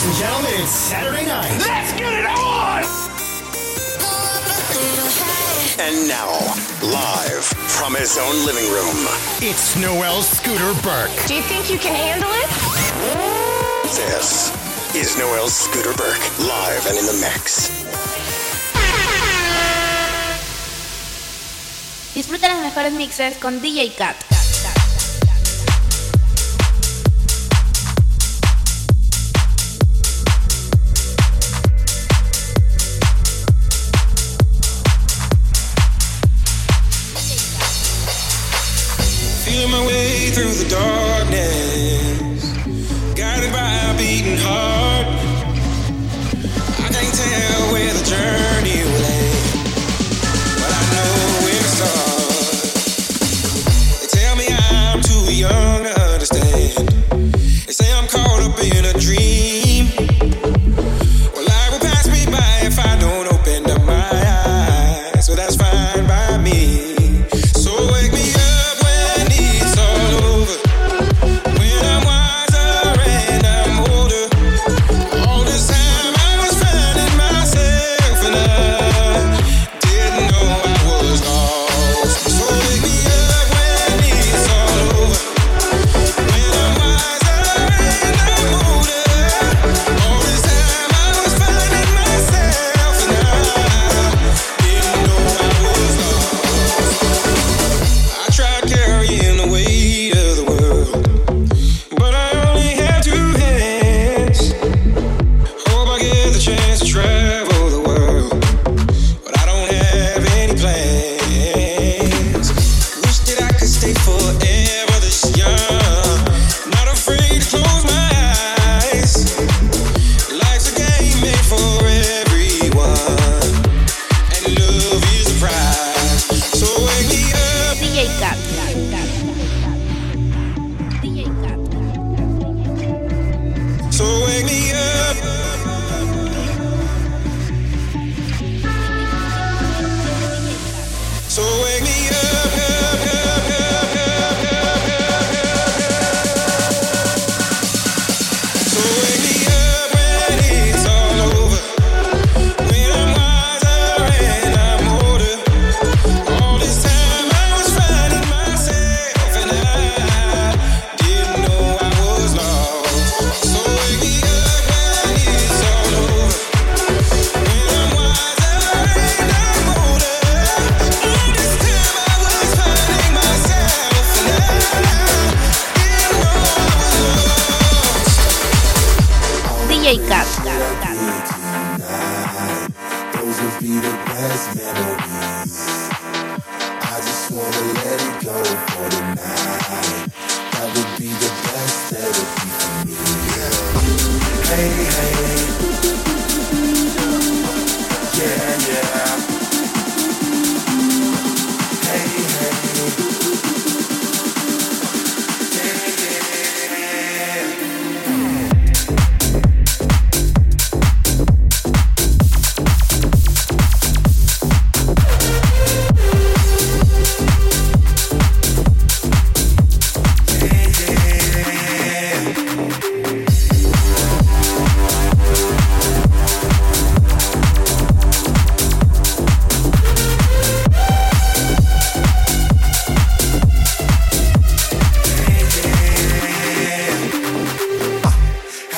Ladies and gentlemen, it's Saturday night. Let's get it on! And now, live from his own living room, it's Noel Scooter Burke. Do you think you can handle it? This is Noel Scooter Burke, live and in the mix. Disfruta las mejores mixes con DJ Cat.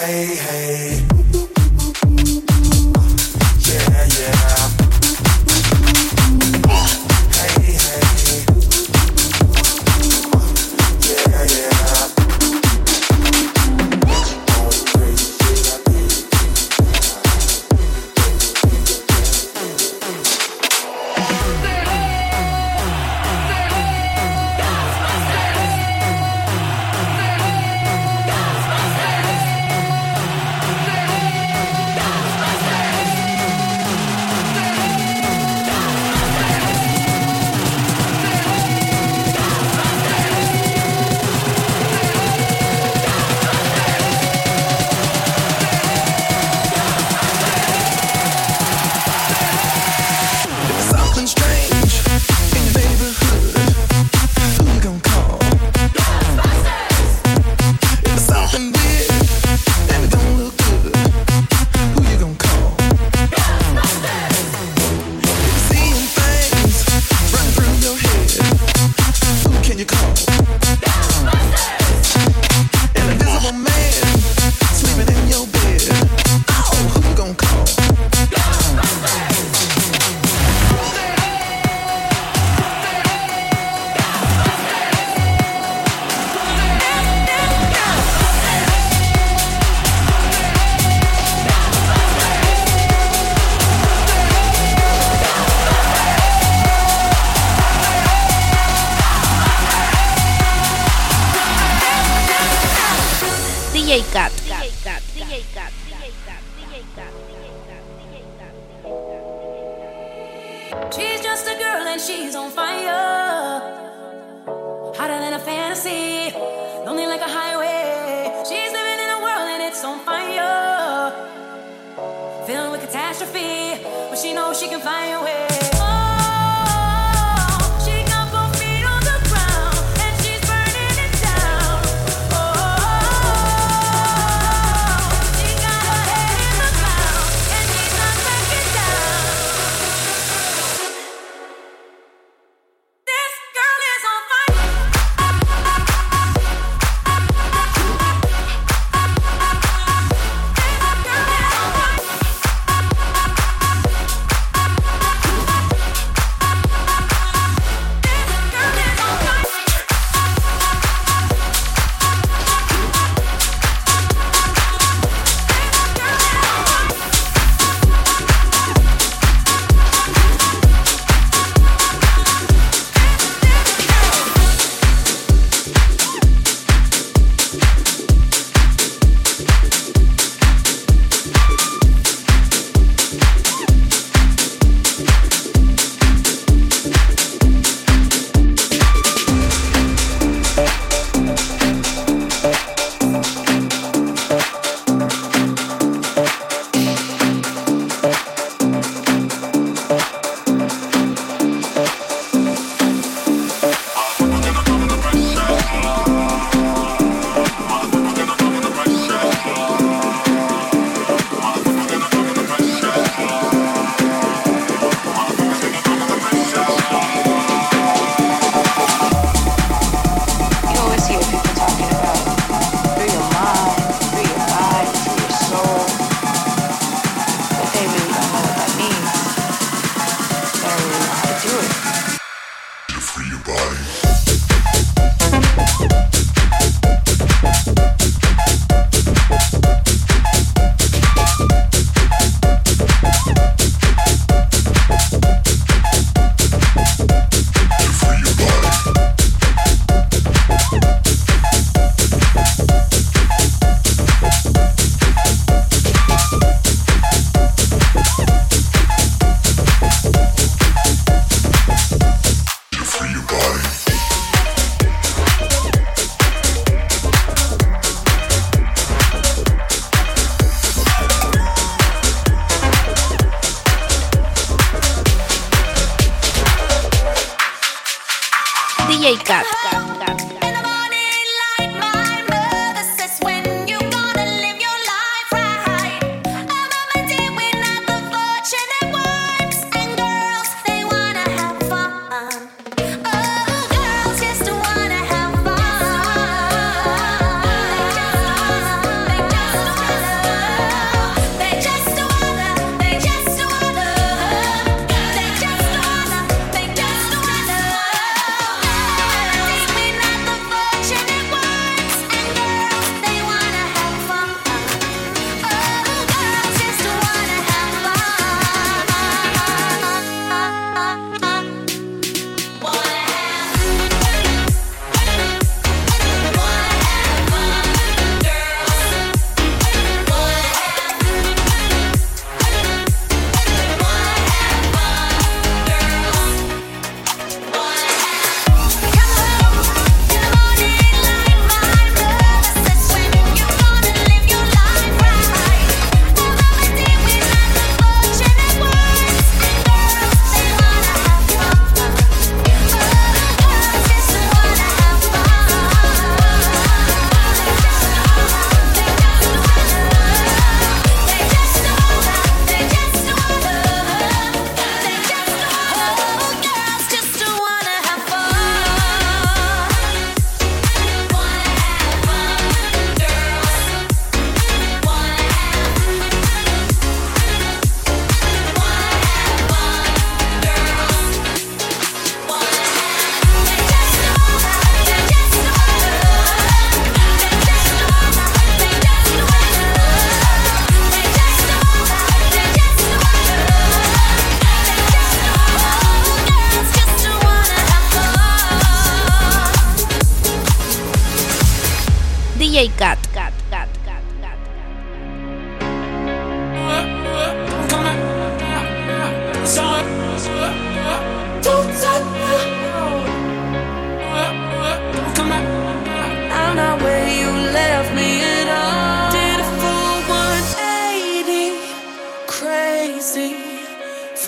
hey, hey.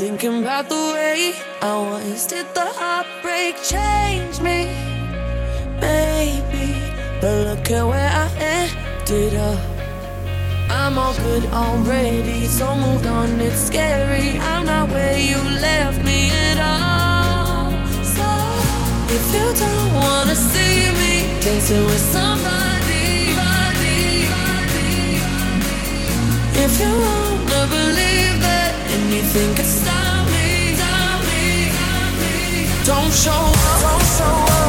Thinking about the way I once did the heartbreak change me, baby. But look at where I ended up. I'm all good already, so moved on. It's scary. I'm not where you left me at all. So if you don't wanna see me dancing with somebody, body, body, if you wanna believe that anything Don't show up, don't show up,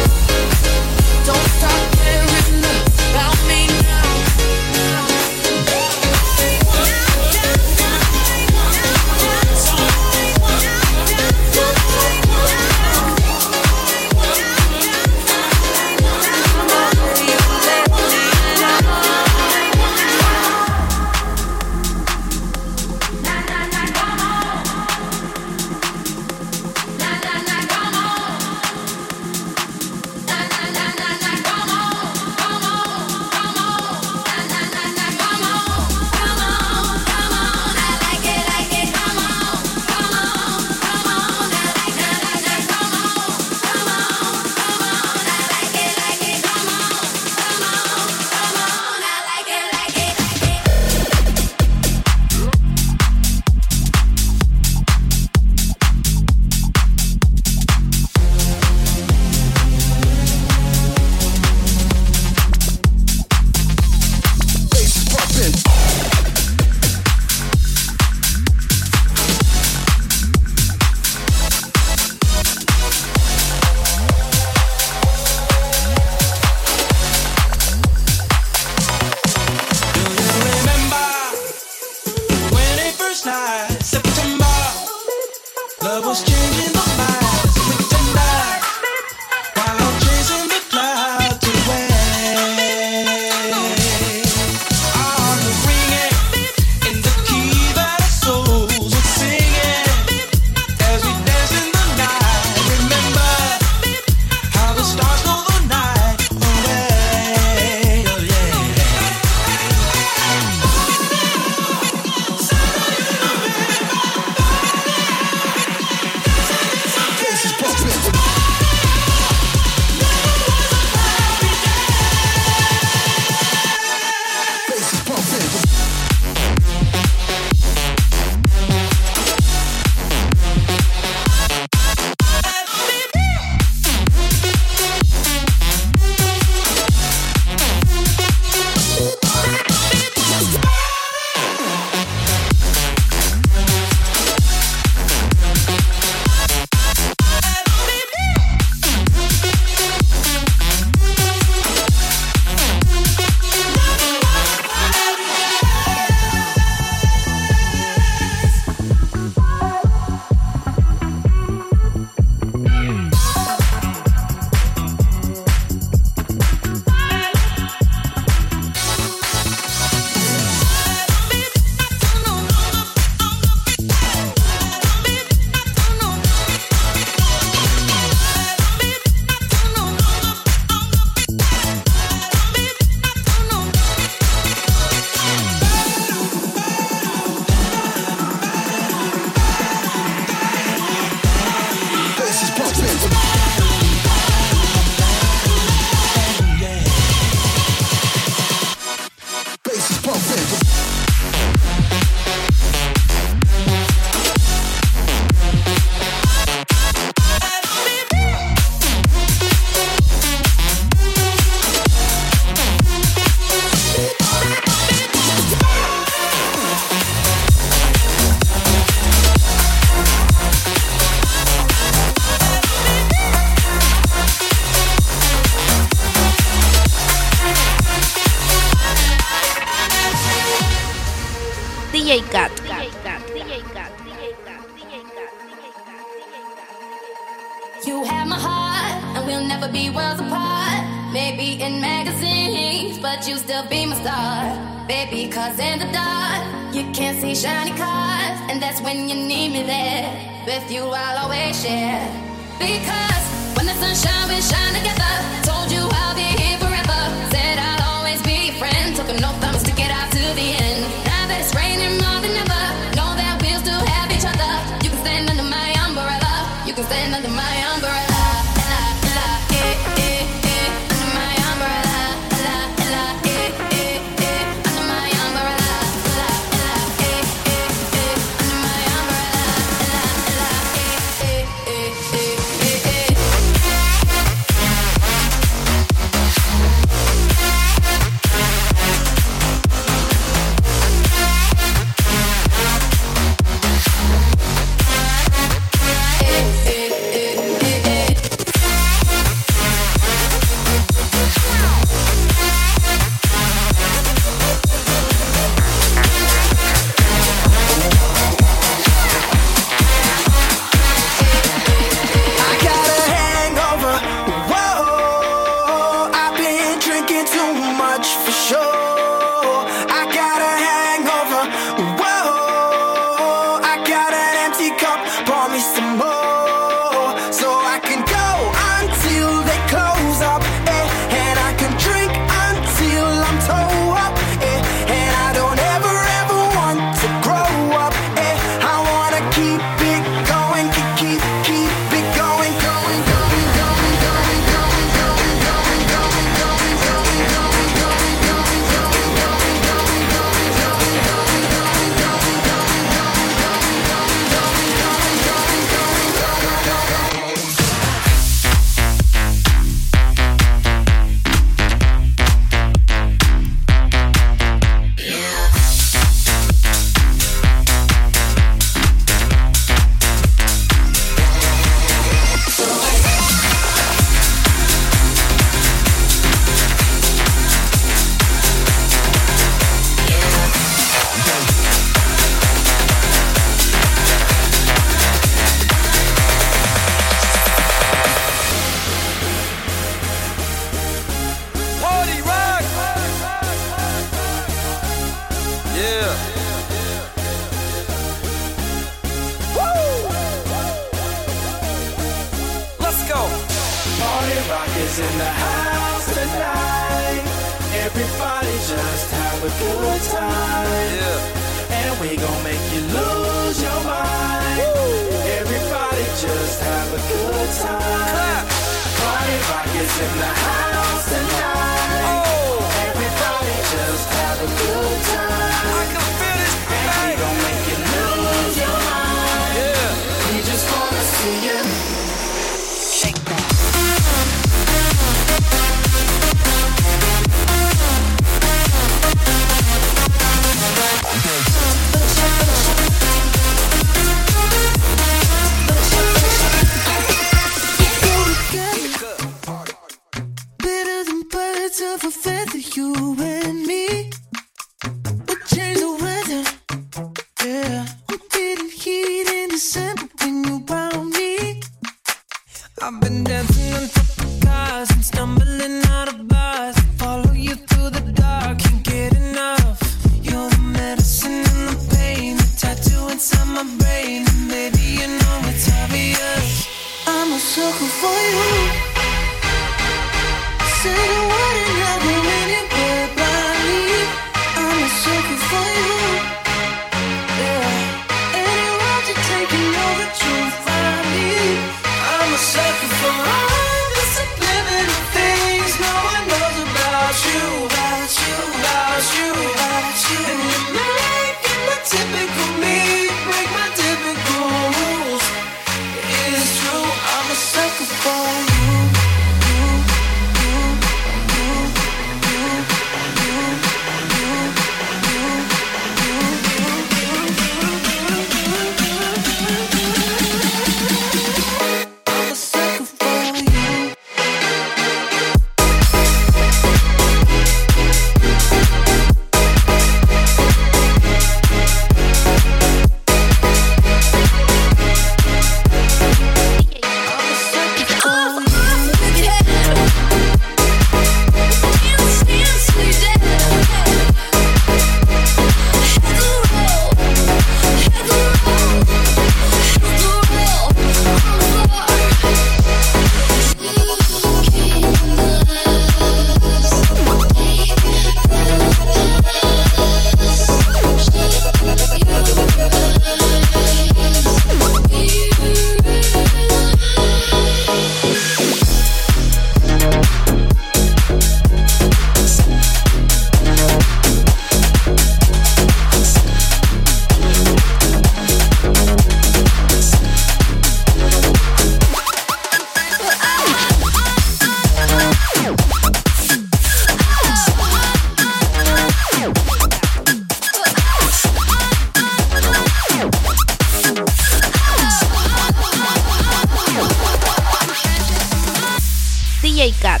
DJ Cat.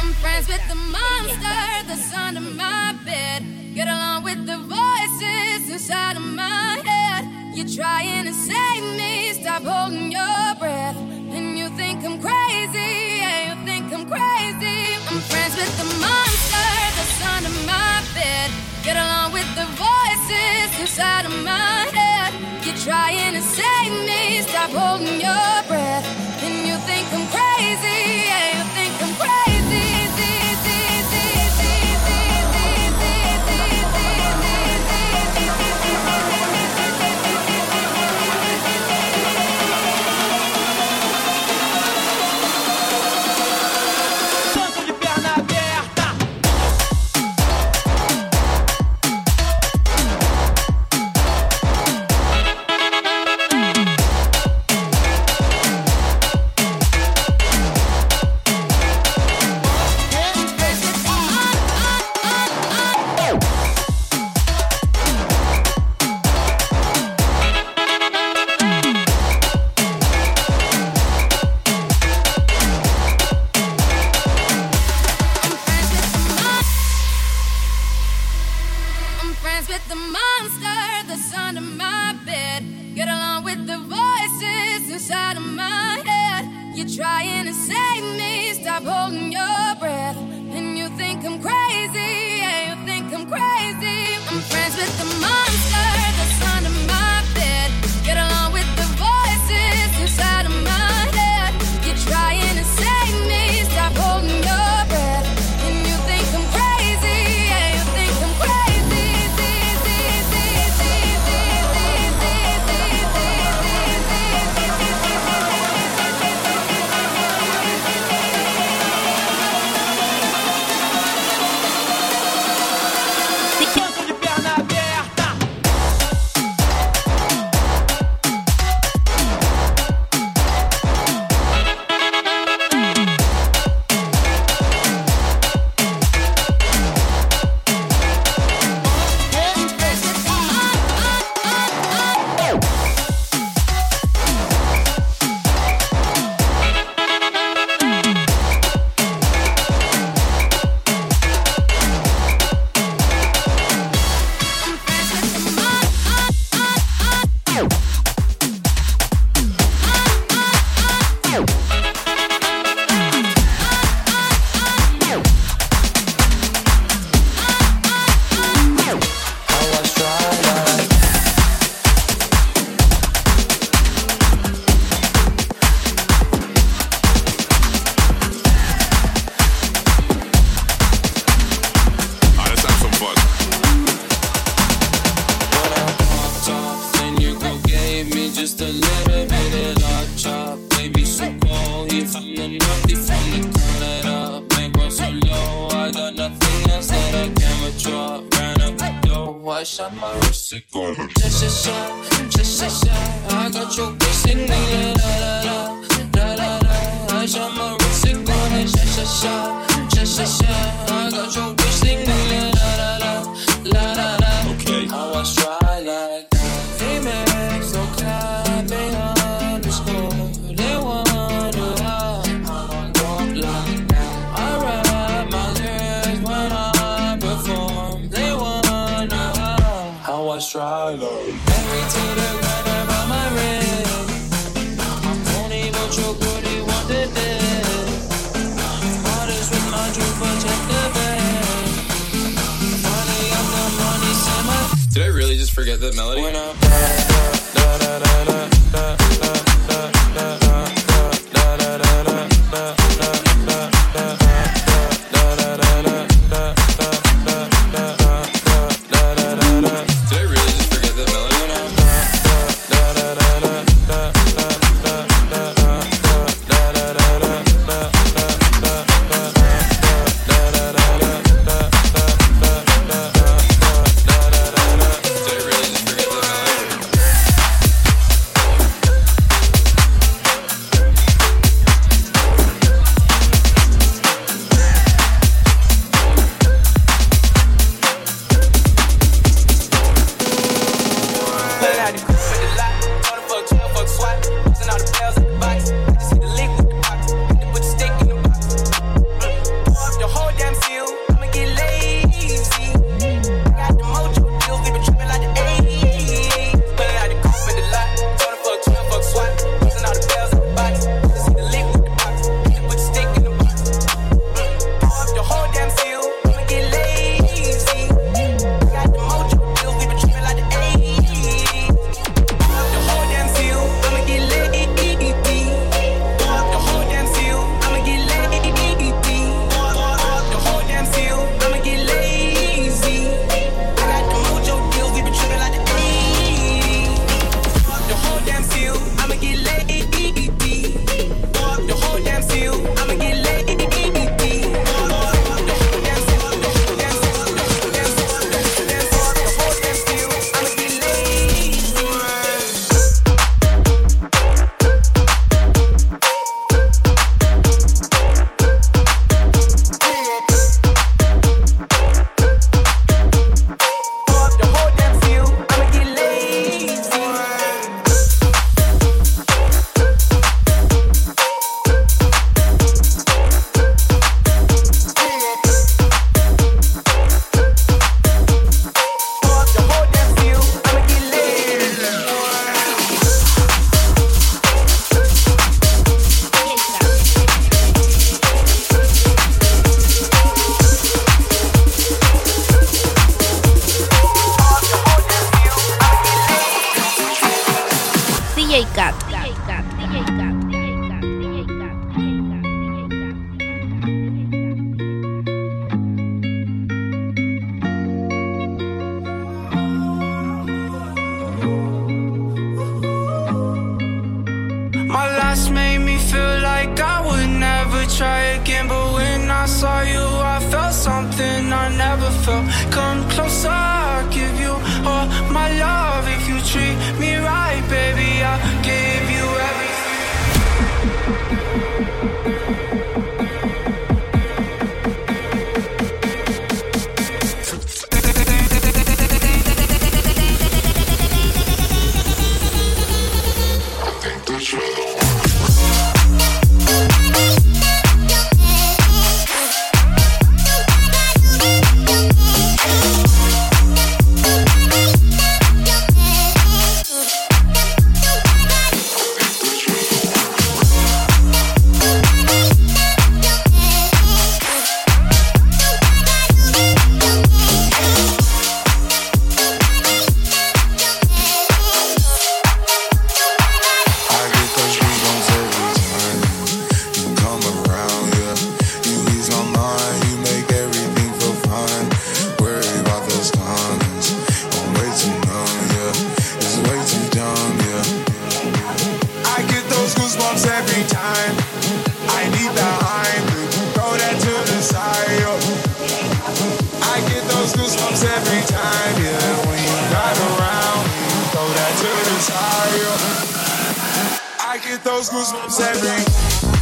I'm friends with the monster that's under my bed. Get along with the voices inside of my head. You're trying to save me, stop holding your breath. And you think I'm crazy, yeah, you think I'm crazy. I'm friends with the monster that's under my bed. Get along with the voices inside of my head. You're trying to save me, stop holding your breath. Friends with the monster that's under my bed. Get along with the voices inside of my head. You're trying to save me, stop holding your breath. And you think I'm crazy, yeah, you think I'm crazy. I'm friends with the monster Yeah. Did I really just forget that melody? Felt. Every time, yeah. When you ride around, throw that to the. I get those goosebumps every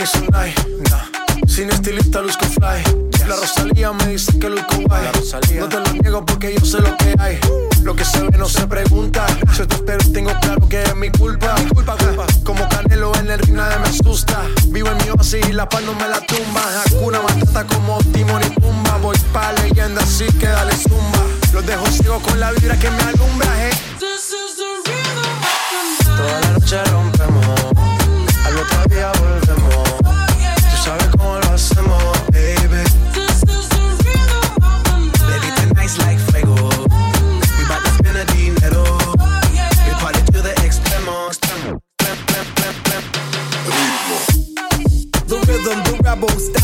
ni nah. Sin estilista luzco fly. La Rosalía me dice que luzco guay. No te lo niego porque yo sé lo que hay. Lo que se ve no se pregunta. Si te espero tengo claro que es mi culpa. culpa, culpa. Como Canelo en el ring nadie me asusta. Vivo en mi oasis y la paz no me la tumba. Hakuna Matata como Timon y Pumba. Voy pa' leyenda así que dale zumba. Los dejo ciego con la vibra que me alumbra, eh. Toda la noche rompemos, al otro día volvemos. Sabes cómo lo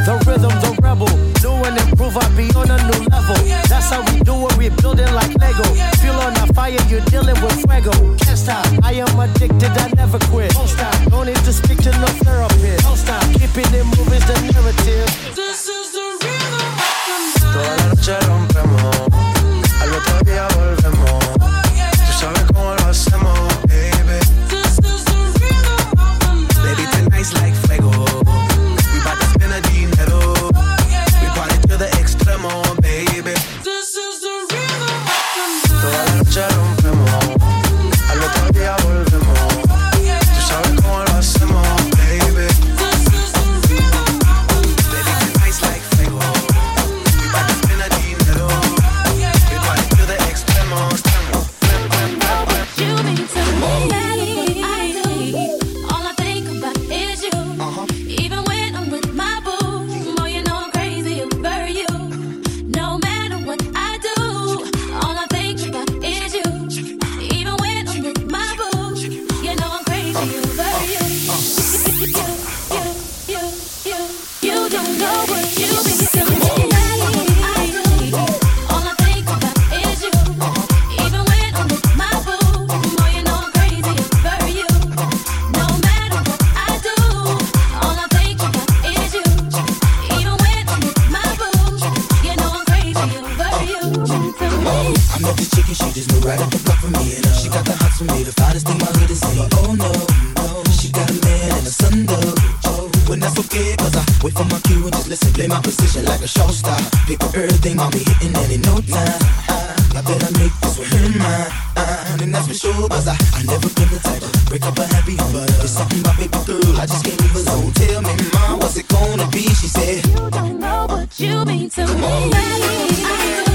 The rhythm, the rebel. New and improve, I be on a new level. That's how we do it, we building like Lego. Feel on the fire, you're dealing with fuego. Can't stop, I am addicted, I never quit. Don't stop, don't need to speak to no therapist. Don't stop, keeping it moving's the narrative. This is the rhythm of the night. Toda la noche rompemos, al otro día for me, the finest thing I really seen. Oh no, she got a man and a son though. Oh, when I forget, cause I wait for my cue and just listen, play my position like a show star. Pick up everything, I'll be hitting it in no time. I bet I make this one in mine, and that's for sure, cause I, I never been the type to break up a happy home, but there's something about baby girl, I just can't leave alone. Tell me, mom, what's it gonna be? She said, You don't know what you mean to me.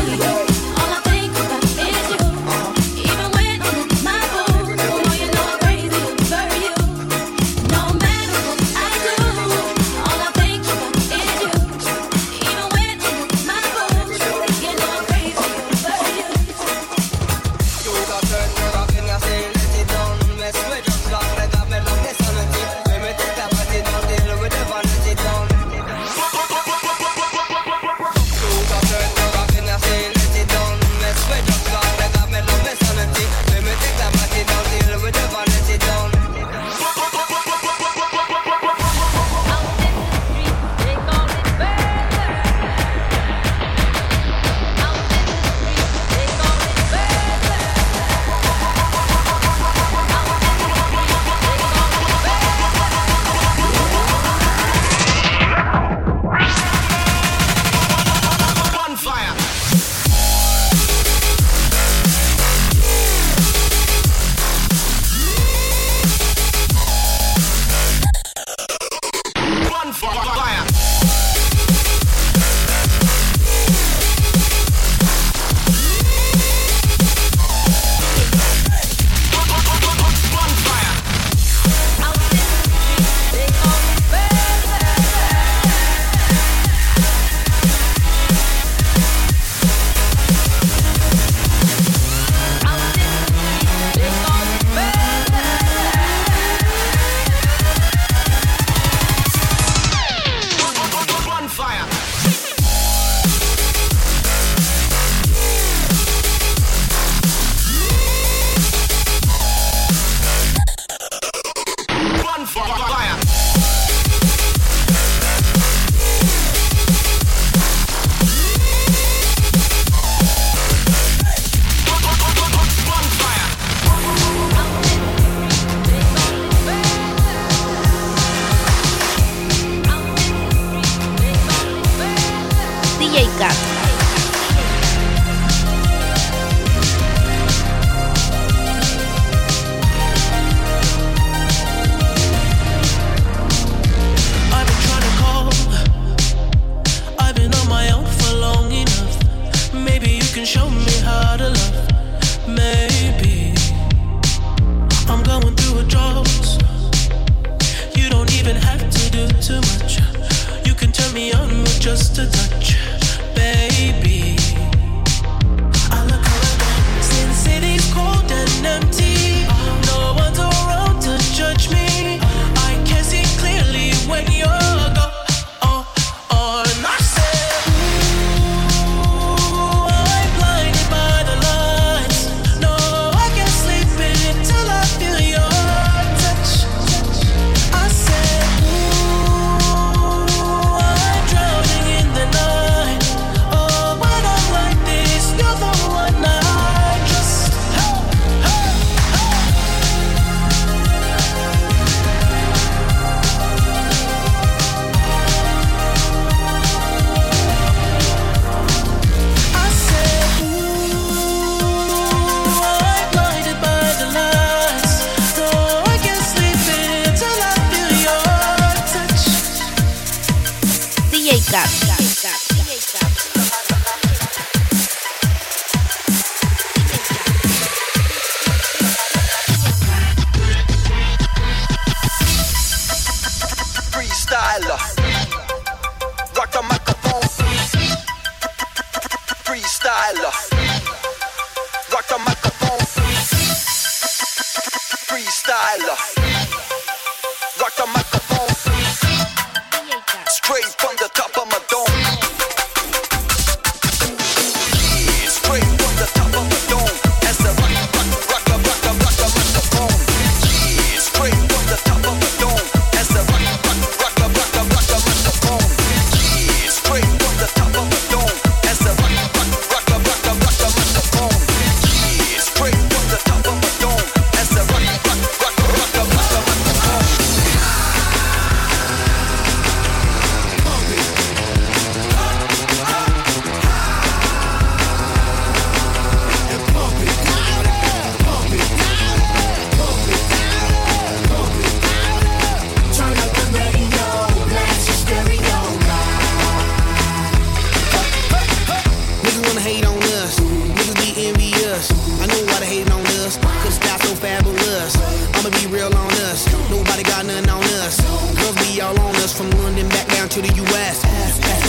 to the U.S.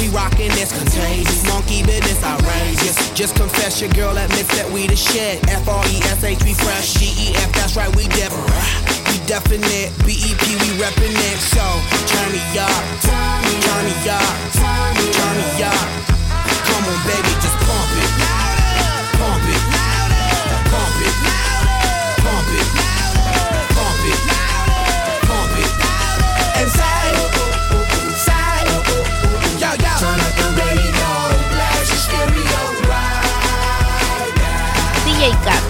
We rockin' this contagious monkey business outrageous. Just confess your girl admits that we the shit. F R E S H we fresh. G E F that's right we different. We definite. B E P we reppin' it. So turn me up, turn me up, turn me up. Come on baby, just pump it. Leica.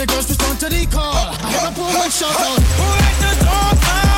the girls respond to the call. I'ma pull one shot out. Who let the dogs out?